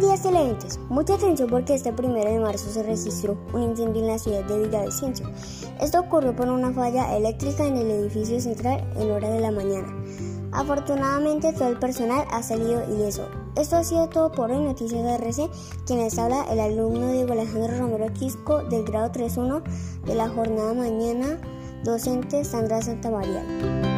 Días televidentes, mucha atención porque este primero de marzo se registró un incendio en la ciudad de Villa Villavicencio. Esto ocurrió por una falla eléctrica en el edificio central en hora de la mañana. Afortunadamente todo el personal ha salido ileso. Esto ha sido todo por hoy Noticias de RC, quien les habla el alumno Diego Alejandro Romero Quisco del grado 3.1 de la jornada mañana docente Sandra Santa María.